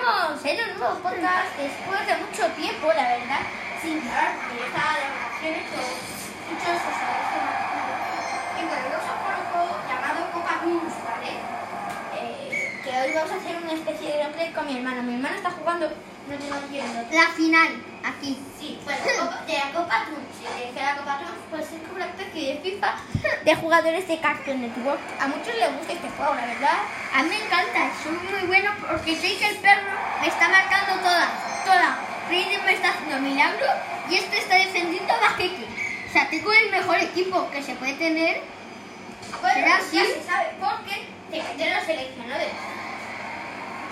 estamos en un nuevo podcast después de mucho tiempo, la verdad, sin parar, porque estaba de vacaciones o muchos sabéis que me Y bueno, vamos a jugar un juego llamado Copa Toons, ¿vale? Eh, que hoy vamos a hacer una especie de gameplay con mi hermano. Mi hermano está jugando, no tengo viendo. La final, aquí. Sí, bueno, de la Copa eh, que la Copa Toons pues es como una especie de FIFA de jugadores de Cartoon Network. A muchos les gusta este juego, la verdad. A mí me encanta, son muy buenos porque sé que el perro me está marcando todas, todas. Freddy me está haciendo milagro y este está defendiendo a Bajeke. O sea, tengo el mejor equipo que se puede tener. Bueno, ¿Será ya así? se sabe porque te lo seleccionó de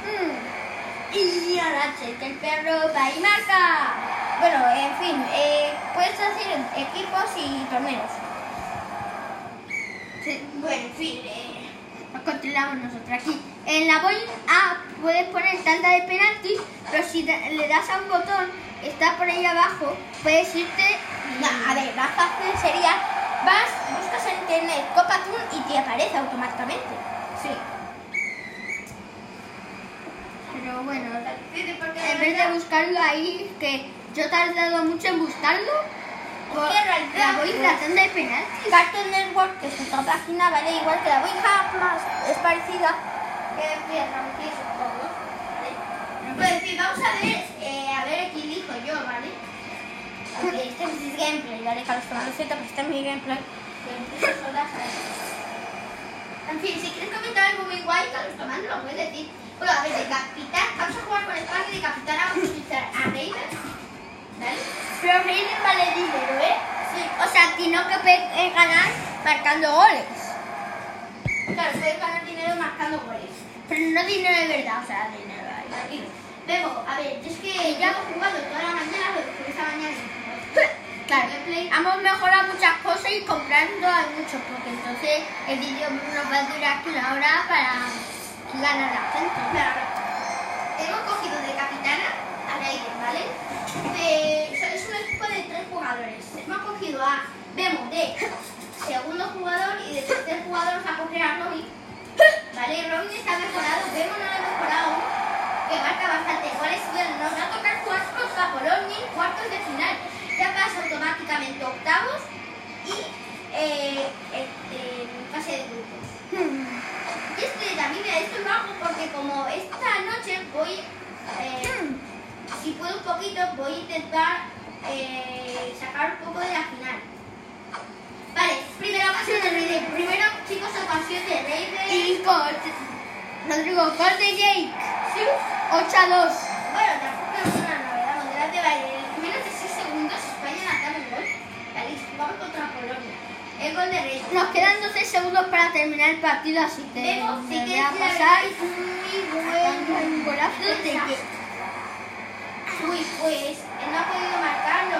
Mm. Y ahora que el perro va y marca. Bueno, en fin, eh, puedes hacer equipos y torneos. Sí, Bueno, en fin, eh, Lo controlamos nosotros aquí. En la bola A puedes poner tanda de penaltis, pero si da- le das a un botón, está por ahí abajo, puedes irte. no, a ver, más fácil sería, vas, buscas en internet Copa Toon y te aparece automáticamente. Sí. Pero bueno, Porque en vez de buscarlo ahí, que yo he tardado mucho en buscarlo, por que en realidad, la voy la tanda de penaltis. Cartoon Network, que es otra página, ¿vale? Igual que la Ouija Plus, es parecida. Que empieza ¿vale? Pues fin, vamos a ver, eh, a ver aquí elijo yo, ¿vale? Porque este es mi gameplay, ¿vale? Carlos lo siento, pero este es mi gameplay. Que empiezo sola, ¿sabes? En fin, si quieres comentar algo muy guay, Carlos Tomás, lo puedes decir. Bueno, a ver, de capitán, vamos a jugar con España y de vamos a utilizar a Raven, ¿vale? Pero Raiden vale dinero, ¿eh? O sea, tiene que ganar marcando goles. claro, puedes ganar dinero marcando goles. Pero no dinero de verdad, o sea, dinero. Bebo, a ver, es que ya hemos jugado toda la mañana, que esta mañana. Claro, hemos mejorado muchas cosas y comprando hay mucho, porque entonces el vídeo nos va a durar una hora para ganar la gente. Claro, hemos cogido de capitana a Raiden, ¿vale? Sea, es un equipo de tres jugadores. Hemos cogido a Bemo de segundo jugador y de tercer jugador vamos a coger a Robin. ¿Vale? Robin está mejorado, Bemo no lo ha mejorado que marca bastante goles. Bueno, nos va a tocar jugar contra Polonia en cuartos de final. Ya pasa automáticamente octavos y eh, este, fase de grupos. Y este también mira, esto lo hago porque como esta noche voy, eh, si puedo un poquito, voy a intentar eh, sacar un poco de la final. Vale, primera ocasión de Raiden. Primero, chicos, ocasión de Raiden. Y corte. Rodrigo, de Jake. Sí. 8 a 2. Contra Polonia. El gol de Raiden. Nos quedan 12 segundos para terminar el partido, así que Vemos, voy que a pasar. muy un golazo de. Uy, pues él no ha podido marcarlo.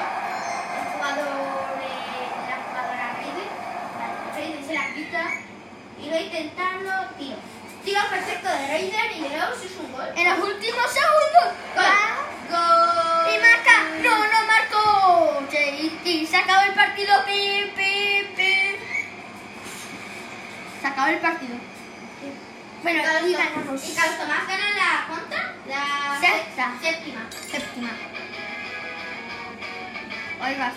El jugador, eh, la jugadora se la quita y va a intentarlo, tiro. Tiro perfecto de Raiden y veamos si es un gol. En los últimos segundos. Gol. Va. Gol. Y marca. No, no. Se acabó el partido. Pi, pi, pi. Se acabó el partido. Bueno, y Tomás- ganamos. Y Carlos Tomás gana la cuánta? La Sexta. séptima. Séptima. Hoy va.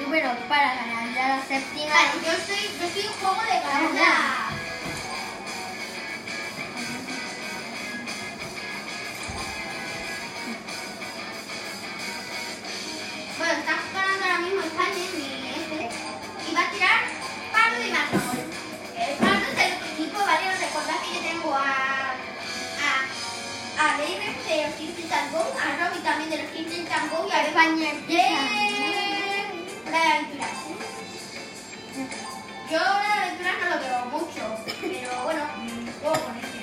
Y bueno, para ganar ya la séptima. Vale, yo estoy, yo estoy en juego de ganar tirar Pardo y. El Pardo es el equipo, ¿vale? Os recordad que yo tengo a... a... a Raven de los Kids Go, a Robin también de los Kids Go y a España de... de aventuras. Yo la aventura no lo veo mucho, pero bueno, juego con este.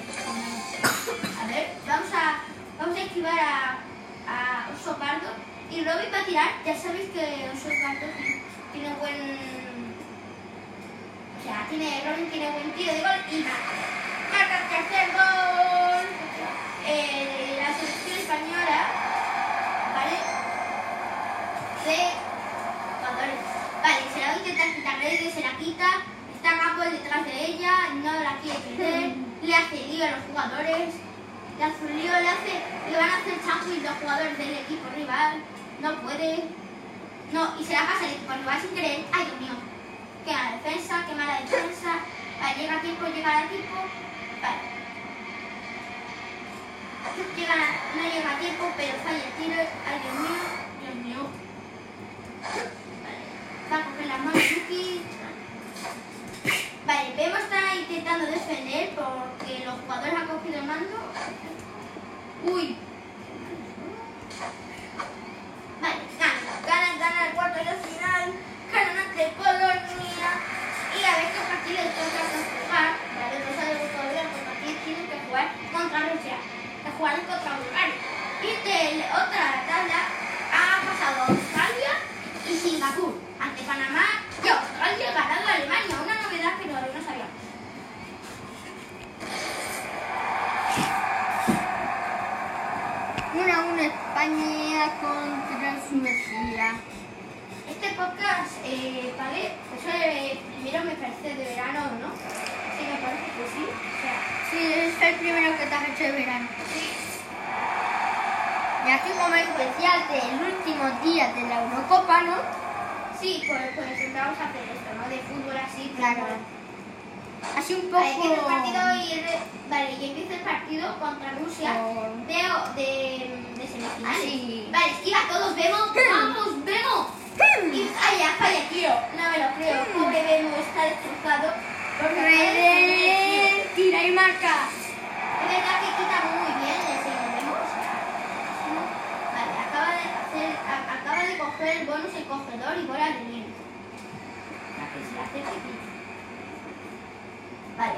A ver, vamos a, vamos a esquivar a, a Oso Pardo. Y Robin va a tirar, ya sabéis que Oso Pardo tiene, tiene buen... Tiene, Robin tiene buen tiro de gol y marca. El tercer gol. Eh, la selección española, ¿vale? De jugadores. Vale, se la va a intentar quitar Raiden, se la quita. Está Gapol detrás de ella, no la quiere perder. Le hace lío a los jugadores, le hace lío, le hace, le van a hacer chanfis los jugadores del equipo rival, no puede, no, y se la pasa el equipo rival sin querer, ay Dios mío, qué mala defensa, qué mala defensa, vale, llega tiempo, llega tiempo, vale. Llega, no llega tiempo, pero falla el tiro, ay Dios mío. Vale, va a coger las manos Yuki. Vale, Bemo está intentando defender porque los jugadores han cogido el mando. Uy. Vale, ganan, ganan, ganan el cuarto de la final. Ganan ante Polonia. Y a ver qué partido toca jugar. Vale, no sabemos todavía porque aquí tienen que jugar contra Rusia. Que jugar contra Bulgaria. Y de otra tabla ha pasado Australia y Singapur. Ante Panamá y Australia ganando a Alemania. Una novedad que todavía no sabíamos. Una a una España contra Suecia. Este podcast, eh, ¿vale? Eso de, primero me parece de verano, ¿no? Sí, me parece que sí. O sea, El primero que te has hecho de verano. Y aquí como especial del último día de la Eurocopa, ¿no? Sí, pues, pues a hacer esto, ¿no? De fútbol así. Claro. fútbol. Así un poco... Vale, el partido y, el- vale, y empieza el partido contra Rusia Con- de, de, de semifinales. Así. Vale, esquiva todos, vemos, vamos, vemos. Y falla, falla, tío. No me lo creo. Pobre Bemo está destrozado. Porque tira y marca. Vale, acaba de acaba de coger el bonus el cogedor y bola de nieve. Vale.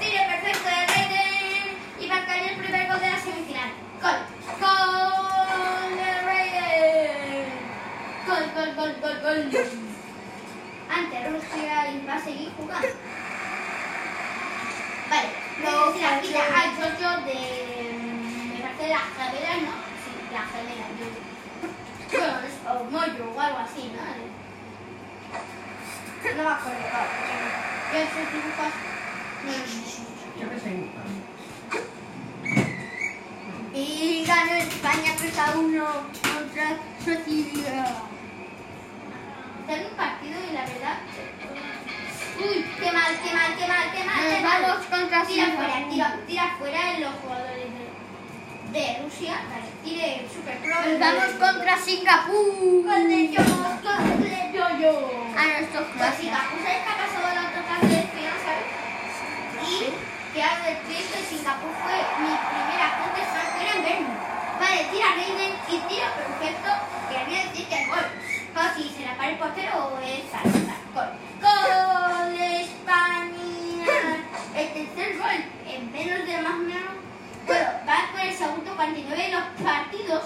Tire perfecto de Raiden y va a caer el primer gol de la semifinal. Gol. Gol de Raiden. Gol, gol, gol, gol. Ante Rusia y va a seguir jugando. Vale, la quita al chocho de. Me parece de las caderas, ¿no? Sí, las caderas. Yo, es o mollo o algo así, ¿no? No me acuerdo. No los sé mucho. Yo que sé dibujando. Y ganó España 3 a 1 contra Suecia. Tengo un partido y la verdad. Uy, qué mal, qué mal, qué mal, qué mal. qué Nos mal. vamos contra Tira fuera, tira, tira fuera en los jugadores de, de Rusia. Vale, super pro. Vamos contra Singapur. Yo, gol de yo, yo. A nuestros Pues Singapur, ¿sabes qué ha pasado la otra parte del final, sabes? Y que algo del triste, Singapur fue mi primera fuente extranjera en verme. Vale, tira Raiden y tira perfecto, que había decir que es gol. Si se la para el portero o es salsa. Gol. Gol más o menos. Bueno, va por el segundo 49 los partidos.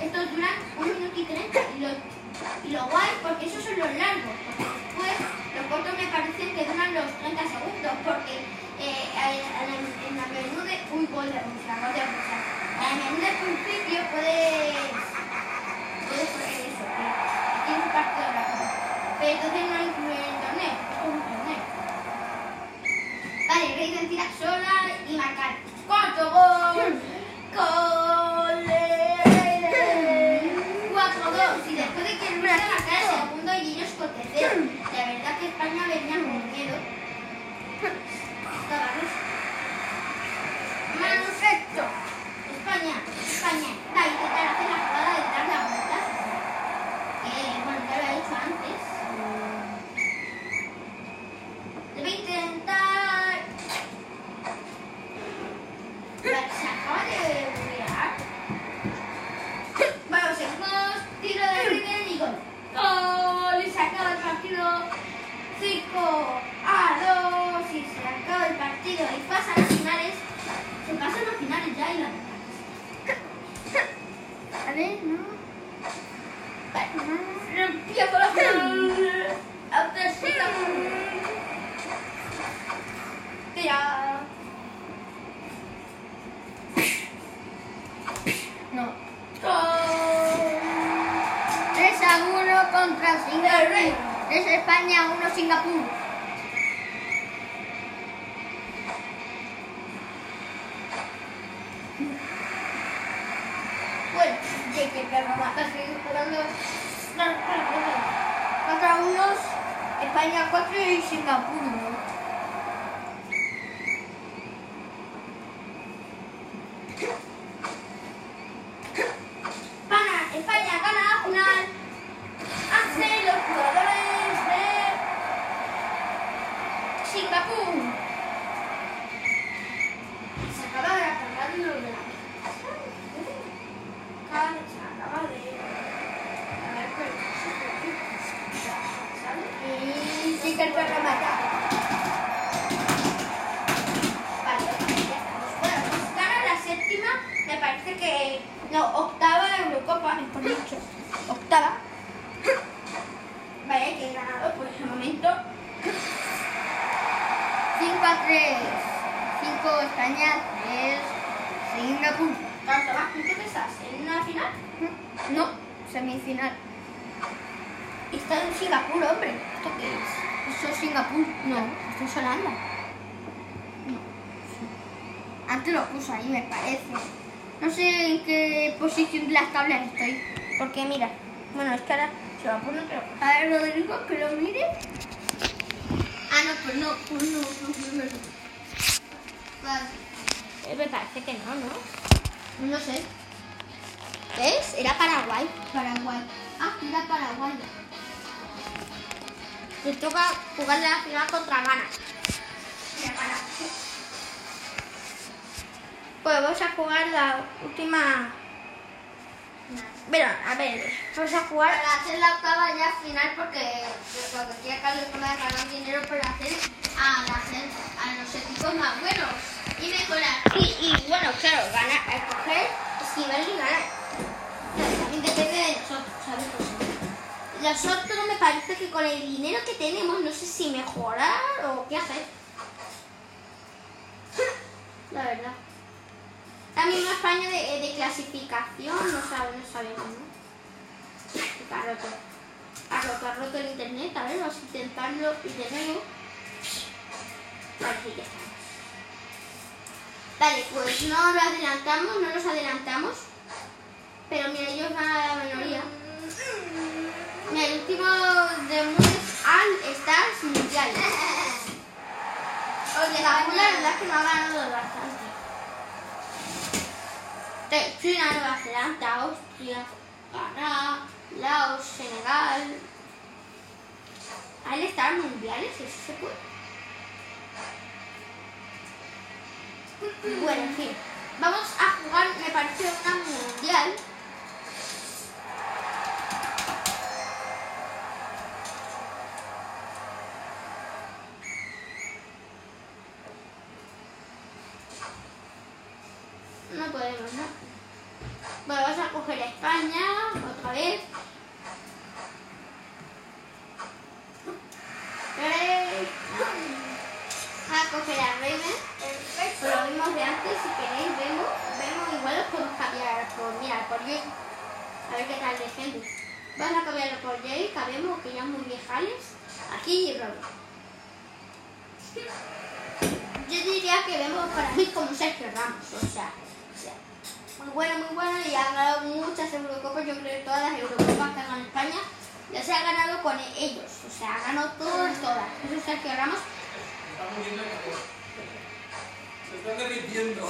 Estos duran un minuto y 30 y lo, y lo guay porque esos son los largos. Porque después los cortos me parecen que duran los 30 segundos porque eh, en, la menú de... Uy, gol de Rusia, gol de Rusia. En el menú de principio puedes... Puedes poner eso, que tiene un partido rápido. Pero entonces no incluye el torneo, Vale, Raiden tira sola y marcar. ¡Cuarto gol! ¡Gol Raiden! 4-2. Y después de que Rusia marcara el segundo y ellos con tercero. La verdad que España venía contra Singapur. Desde España 1 Singapur. Bueno, de que perro va a seguir jugando contra unos España 4 y Singapur Octava. Vale, que he ganado por ese momento. 5 a 3. 5 España, 3 Singapur. Tomás, ¿tú qué estás? ¿En una final? No, semifinal. Está en Singapur, hombre. ¿Esto qué es? ¿Eso es Singapur? No, esto es Holanda. No. Antes lo puso ahí, me parece. No sé en qué posición de las tablas estoy. Porque mira, bueno, es que ahora se lo pone, pero... A ver, Rodrigo, que lo mire. Ah, no, pues no, pues no, no, no, no. Vale. Eh, me parece que no, ¿no? No sé. ¿Ves? Era Paraguay. Paraguay. Ah, era Paraguay. Te toca jugar la final contra Ghana. Pues vamos a jugar la última. Pero, a ver, vamos a jugar. Para hacer la octava ya final porque lo que quiere Carlos es ganar dinero para hacer a, la gente, a los equipos más buenos y mejorar. Y, y bueno, claro, ganar, escoger, esquivar y ganar. También depende de nosotros, ¿sabes? Nosotros me parece que con el dinero que tenemos, no sé si mejorar o qué hacer. La verdad. La misma España de, de clasificación, no, sabe, no ¿no? Que Ha roto. Ha roto, ha roto el internet. A ver, vamos a intentarlo y de nuevo. Sí, ya. Vale, pues no lo adelantamos, no los adelantamos. Pero mira, ellos van a la minoría. Mira, el último de Mundial All Stars Mundial. Oye, la la verdad es que no ha ganado bastante. China, Nueva Zelanda, Austria, Canadá, Laos, Senegal. ¿Hay Stars mundiales? ¿Eso se puede? Bueno, en fin. Vamos a jugar, me parece, una mundial. No podemos, ¿no? Bueno, vamos a coger a España otra vez. Tres. Raven. Lo mismo de antes, si queréis, vemos, vemos igual los podemos cambiar por, mira, por Jay. A ver qué tal de gente. Vamos a cambiarlo por Jay, cabemos que ya muy viejales. Aquí y Robin. Yo diría que vemos para mí como Sergio Ramos, o sea, o sea, muy bueno, muy bueno y ha ganado muchas Eurocopas, yo creo que todas las Eurocopas que ha ganado España ya se ha ganado con ellos, o sea, ha ganado todas, todas. Eso es Sergio Ramos. Está muriendo el calor. Se está derritiendo.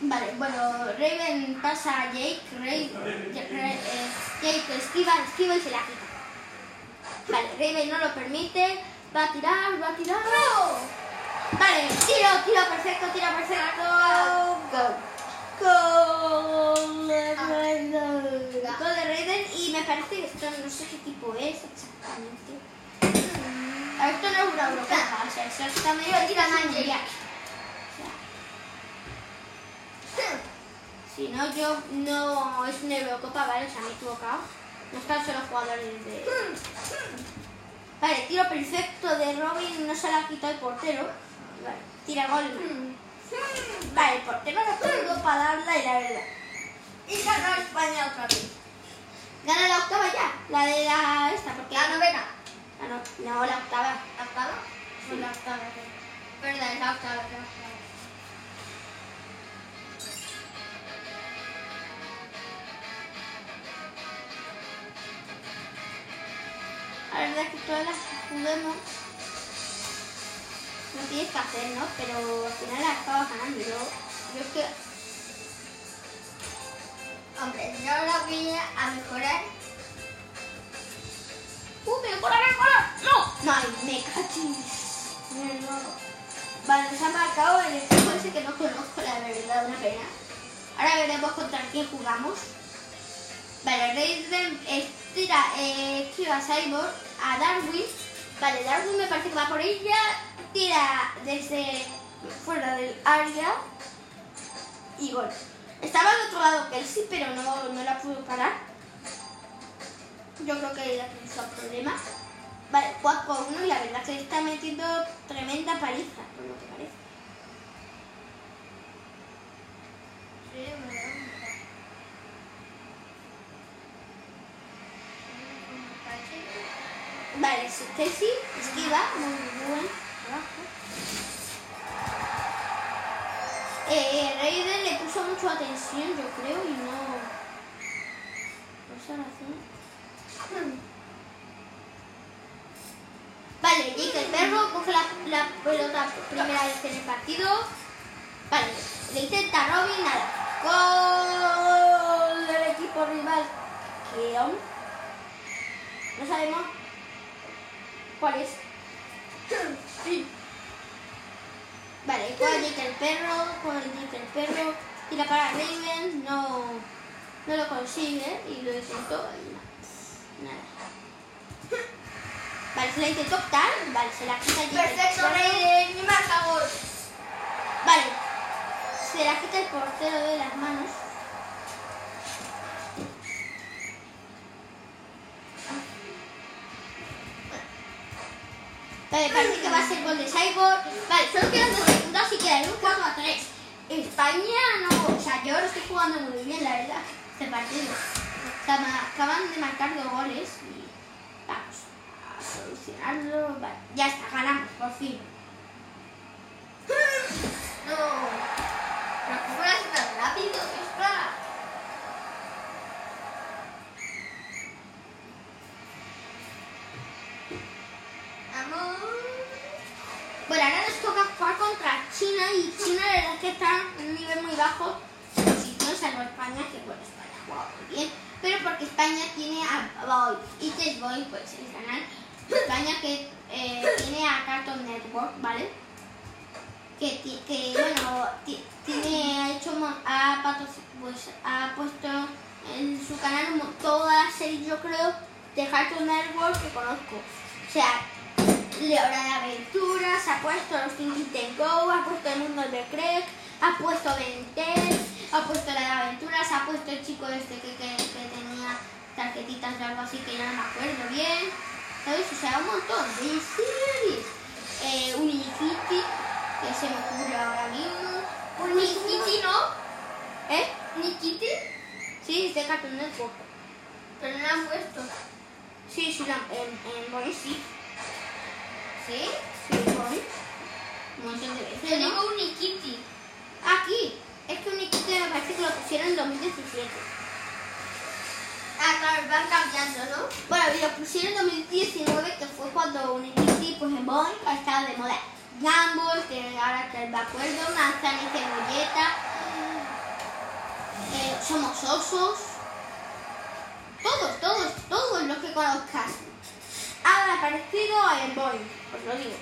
Vale, bueno, Raven pasa a Jake, Ray, Jake, eh, Jake esquiva, esquiva y se la quita. Vale, Raven no lo permite, va a tirar, va a tirar. Vale, tiro, tiro perfecto, tiro perfecto. Go. Gol de Raven. Gol de Raven y me parece que esto no sé qué tipo es exactamente. O sea, está medio. Si no, yo no es una Eurocopa, ¿vale? O sea, me he equivocado. No están solo jugadores de. Vale, tiro perfecto de Robin, no se la ha quitado el portero. Vale, tira gol. Vale, el portero no pudo para darla y la verdad. Y ganó España otra vez. Gana la octava ya, la de la esta, porque La novena. Ah, no, no, la octava. ¿La octava? Sí. La octava, sí. Perdón, la octava, la octava. La verdad es que todas las que jugamos no tienes que hacer, ¿no? Pero al final las acabas ganando. Yo, yo es que... Hombre, yo lo voy a mejorar ¡Uh, pero por ahora, ¡No! Ay, me cachis. Vale, nos ha marcado el equipo ese que no conozco, la verdad, una pena. Ahora veremos contra quién jugamos. Vale, Raiden estira, eh, tira a Cyborg, a Darwin. Vale, Darwin me parece que va por ella. Tira desde fuera del área. Y gol. Estaba al otro lado Kelsey, pero no, no la pudo parar. Yo creo que ella puso problemas. Vale, 4 1 y la verdad que le está metiendo tremenda paliza, por lo que parece. Sí, me da un Vale, sí, Kelsey esquiva, muy buen trabajo. Eh, Raiden le puso mucho atención, yo creo, y no. Por esa razón. Perro coge la, pelota primera vez en el partido. Vale, le intenta Robin, nada. Gol del equipo rival. ¿Qué on? No sabemos cuál es. Sí. Vale, con Jake el perro, con Jake el perro, tira para Raven, no, no lo consigue y lo intentó y nada. Vale, se la intentó optar, vale, se la quita el Perfecto. Raiden, y marca gol. Vale, se la quita el portero de las manos. Vale, parece que va a ser gol de Cyborg. Vale, solo quedan dos segundos y queda un 4 a 3. España no. O sea, yo lo estoy jugando muy bien, la verdad, este partido. Acaba- Acaban de marcar dos goles ya está, ganamos, por fin. No. Pero que fuera tan rápido, espera. Bueno, ahora nos toca jugar contra China y China la verdad que está en un nivel muy bajo. Si no salvo España, que bueno, España ha jugado muy bien, pero porque España tiene a Boy y que Boy, pues es canal. España que eh, tiene a Cartoon Network, ¿vale? Que, que bueno, ti- tiene, ha hecho, ha, pues, ha puesto en su canal todas las series, yo creo, de Cartoon Network que conozco. O sea, Leora de Aventuras, ha puesto los Tintin Go, ha puesto el mundo de Craig, ha puesto Ventel, ha puesto la de Aventuras, ha puesto el chico este que, que, que tenía tarjetitas de algo así que ya no me acuerdo bien. ¿Sabes? O sea, un montón de series. Eh, Unikitty, que se me ocurre ahora mismo. Nikiti, ¿no? ¿Eh? Nikiti, Sí, es de Cartoon Network. pero no la han puesto. Sí, sí, la, en, en Bonnie sí. ¿Sí? Sí, Bonnie. Un montón de veces. Yo ¿no? digo un Nikiti. Aquí. Es que Unikitty me parece que lo pusieron en 2017. Van cambiando, ¿no? Bueno, y lo pusieron en 2019, que fue cuando Unikitty, pues en Boy, ha estado de moda. Gumball, que ahora que me acuerdo, Manzana y Cebolleta. Eh, somos osos. Todos, todos, todos los que conozcas. Han aparecido en Boy, os lo digo.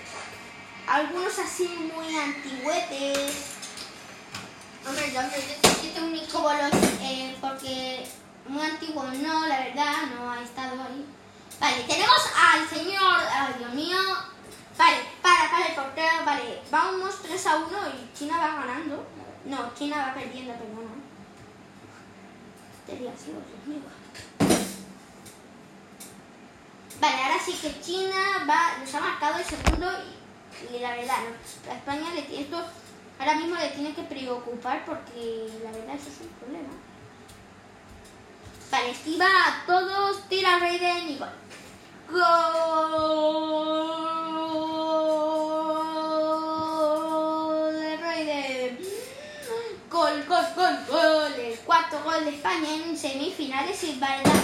Algunos así muy antiguetes. Hombre, yo, yo, yo tengo un como los eh, porque muy antiguos no la verdad no ha estado ahí. Vale tenemos al señor ay Dios mío. Vale para para el portero vale vamos 3 a 1 y China va ganando. No China va perdiendo perdona. Este día Dios mío. Vale ahora sí que China va nos ha marcado el segundo y, la verdad no, a España le tiene esto ahora mismo le tiene que preocupar porque la verdad eso es un problema Vale, esquiva a todos, tira Raiden y gol. Gol de Raiden. Gol, gol, gol, gol. El cuarto gol de España en semifinales y verdad,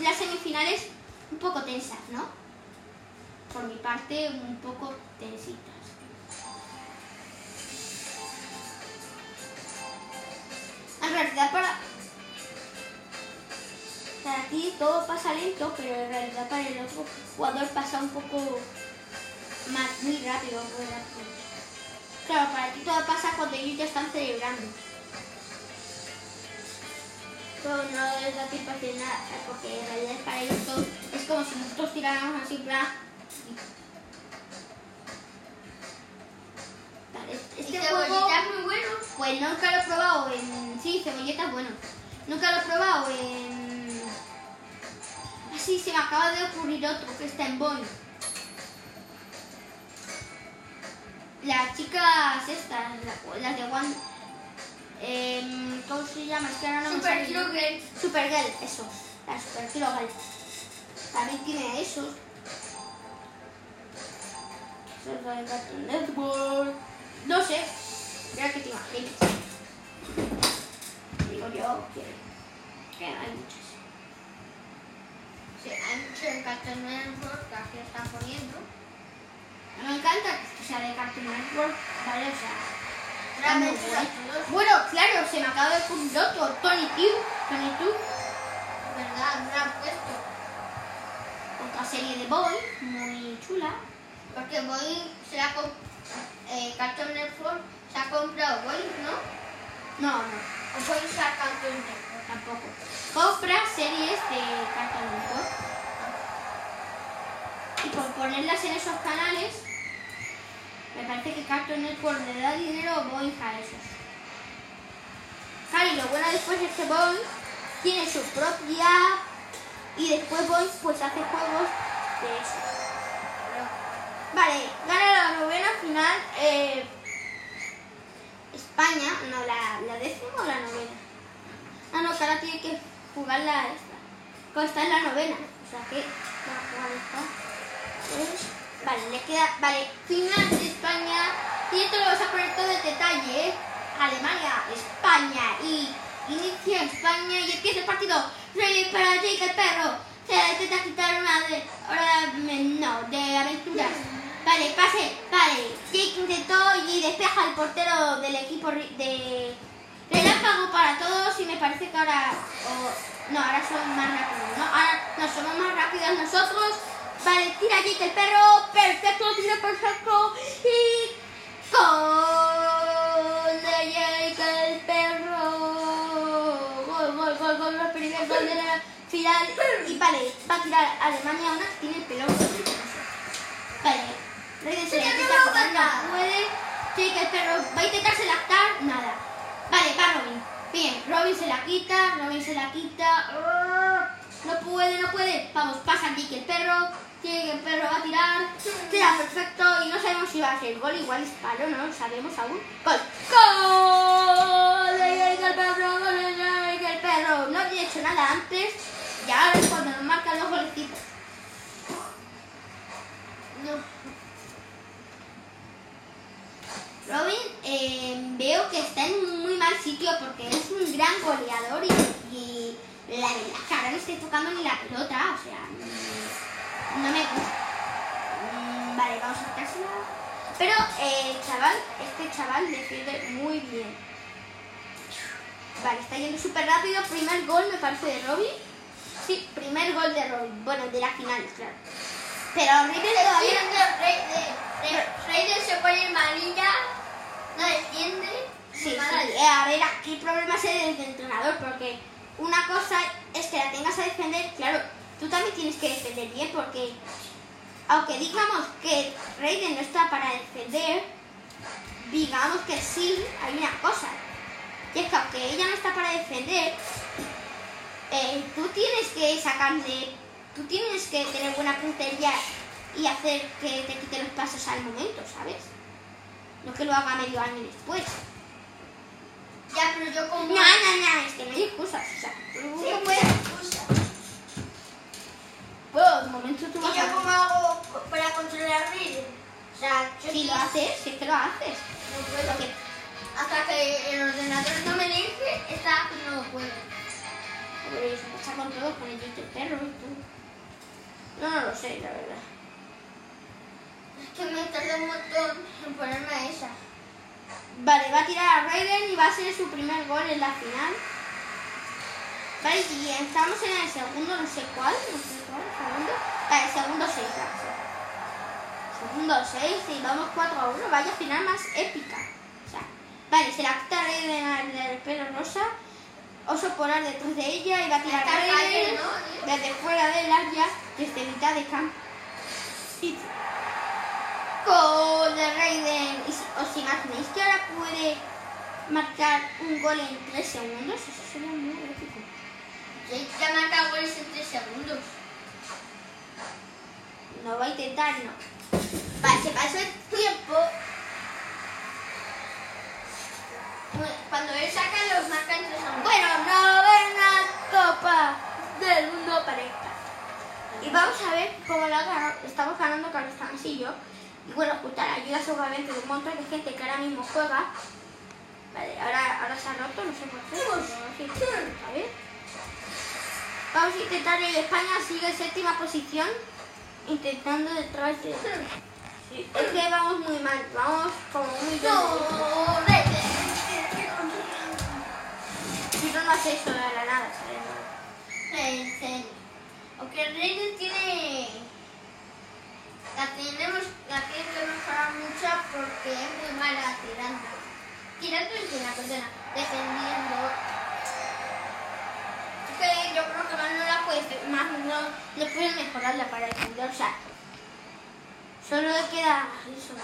las semifinales un poco tensas, ¿no? por mi parte, un poco tensitas. En realidad para... Para ti todo pasa lento, pero en realidad para el otro jugador pasa un poco más, muy rápido. muy rápido. Claro, para ti todo pasa cuando ellos ya están celebrando. Pero no les da tiempo a hacer nada, porque en realidad para ellos todo es como si nosotros tiráramos así, Y este juego... es muy bueno. Pues nunca lo he probado en... Sí, cebolleta es bueno. Nunca lo he probado en... Así se me acaba de ocurrir otro que está en Boeing. Las chicas estas, la- las de One... em, ¿Cómo se llama? Es que ahora no me Super. Hero Girl. Supergirl, eso. La Super Girl. También tiene esos. Network. No sé. Mira que te imaginas. Digo yo que, que hay muchas. Sí, hay mucho en Cartoon Network que aquí están poniendo. Me encanta que sea de Cartoon Network, ¿vale? O sea, Realmente Bueno, claro, se me acaba de ocurrir otro. Tony Q. Tony Q. ¿verdad? No lo han puesto. Otra serie de Boy, muy chula. Porque Boeing se la eh, Cartoon Network se ha comprado Boeing, ¿no? No, no. O Boeing se ha Cartoon Network. Tampoco. Compra series de Cartoon Network. Y por ponerlas en esos canales, me parece que Cartoon Network le da dinero a Boeing a esos. Claro, lo bueno después es que Boeing tiene su propia y después Boeing pues hace juegos de eso. Vale, gana la novena final eh, España, no, la, la décima o la novena. Ah, no, ahora tiene que jugar la esta. Pues está en la novena. O sea que va a jugar esta. Vale, le queda. Vale, final de España. Y esto lo vas a poner todo en detalle, ¿eh? Alemania, España. Y inicia España y empieza el partido. Ready para Jake el perro. Se intenta quitar una de. Ahora me- no, de aventuras. Vale, pase, vale. Jake intentó y despeja el portero del equipo de. Relámpago para todos y me parece que ahora... no, ahora son más rápidos, ¿no? Ahora no, somos más rápidos nosotros. Vale, tira Jake el perro. Perfecto, tira perfecto. Y... Gol de Jake el perro. Gol, gol, gol, gol. El primer gol de la final. Y vale, va a tirar Alemania una que tiene el pelón. Vale. Mata. no puede. Jake el perro va a intentarse lactar. Nada. Vale, va Robin. Bien, Robin se la quita, Robin se la quita. No puede, no puede. Vamos, pasa Jake el perro. Jake el perro va a tirar. Tira perfecto y no sabemos si va a ser gol. Igual es palo, no lo sabemos aún. Gol. Gol de el perro, gol de Jake el perro. No había hecho nada antes y ahora es cuando nos marcan los golecitos. No. Robin eh, veo que está en un muy mal sitio porque es un gran goleador y, la verdad no estoy tocando ni la pelota, o sea, no me gusta. Mm, vale, vamos a quitársela. Pero eh, chaval, este chaval defiende muy bien. Vale, está yendo súper rápido. Primer gol me parece de Robin. Sí, primer gol de Robin. Bueno, de la final, claro. Pero River todavía... Reyes se pone malilla, no defiende. Sí, sí. Eh, a ver, aquí el problema es el del entrenador, porque una cosa es que la tengas a defender, claro, tú también tienes que defender bien, porque aunque digamos que Raiden no está para defender, digamos que sí, hay una cosa, y es que aunque ella no está para defender, eh, tú tienes que sacarle, tú tienes que tener buena puntería y hacer que te quite los pasos al momento, ¿sabes? No que lo haga medio año después. Ya, pero yo como... No, no, no, es que no hay excusas. O sea, Sí, no puedes. Bueno, de momento tú ¿Y vas yo a... cómo hago para controlar Reyes? O sea, yo Si lo haces, si es que lo haces. no puedo. Porque Hasta que el ordenador no me deje, esta no puedo. pero eso pasa con todo, con el perro y tú. No, no lo sé, la verdad. Es que me tardé un montón en ponerme a esa. Vale, va a tirar a Raiden y va a ser su primer gol en la final. Vale, y estamos en el segundo, no sé cuál, no sé cuál, segundo. Vale, segundo 6, Segundo 6 y vamos 4 a 1. Vaya final más épica. O sea, vale, se la quita Raiden al del pelo rosa. Oso polar detrás de ella y va a tirar Raiden Raiden, ¿no? desde fuera del área, desde mitad de campo. Gol de Raiden. ¿Y si- ¿Os imagináis que ahora puede marcar un gol en 3 segundos? Eso sería muy épico. Jake ya marca goles en 3 segundos. No va a intentar, no. Vale, se pasó el tiempo. Cuando él saca los marca en 3 segundos. Bueno, novena Copa del Mundo Pareja. Y vamos a ver cómo ganó. Estamos ganando Carlos Tamasillo. Y bueno, la ayuda seguramente de un montón de gente que ahora mismo juega. Vale, ahora, ahora se ha roto, no sé por qué. a ver. Vamos a intentar el España sigue en séptima posición. Intentando detrás de. Sí, es que vamos muy mal, vamos como muy Raiden. Si no, no hace eso de la nada, ¿sabes? Aunque Raiden tiene... La tenemos, la tiene que mejorar mucho porque es muy mala tirando. Tirando es una persona, defendiendo. Que yo creo que más no la puedes, más no, no puedes mejorarla para defender, o sea, solo le queda eso.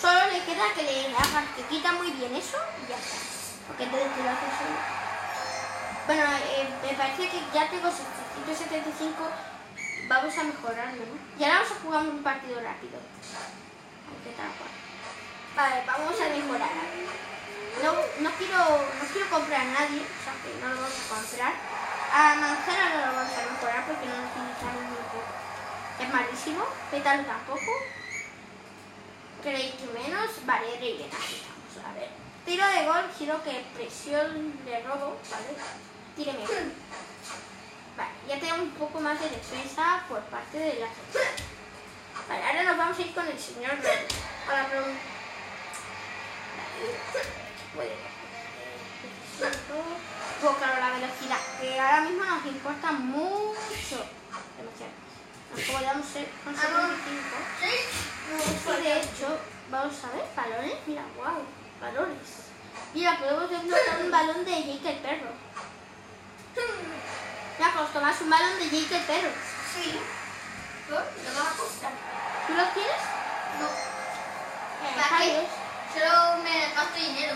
Solo le queda que le hagas, que quita muy bien eso y ya está. Porque te lo haces. Bueno, eh, me parece que ya tengo 775. Vamos a mejorarlo, ¿no? Y ahora vamos a jugar un partido rápido. Vale, vamos a mejorar. No, no, quiero, no quiero comprar a nadie, o sea que no lo vamos a comprar. A Manzana no lo vamos a mejorar porque no lo utilizamos muy poco. Es malísimo. Pétalo tampoco. Creéis que menos. Vale, estamos. A ver. Tiro de gol, quiero que presión de robo, ¿vale? Tíreme. Vale, ya tenemos un poco más de defensa por parte de la Vale, ahora nos vamos a ir con el señor Robo. Ahora, Robo. Puede. Pues claro, la velocidad, que ahora mismo nos importa mucho. Demasiado. Nos podemos ser con 75. Y de hecho, vamos a ver, balones, mira, wow, balones. Mira, podemos desbloquear un balón de Jake el perro. Mira, pues tomas un balón de Jake el perro. Sí. ¿Por? ¿Lo vas a comprar? ¿Tú lo quieres? No. Eh, ¿Para qué? Solo me gasto dinero.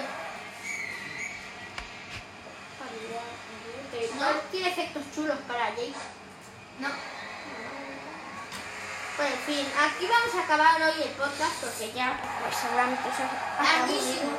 No tiene efectos chulos para Jake. No. Bueno, en fin, aquí vamos a acabar hoy el podcast porque ya pues, seguramente eso. Ha Larguísimo.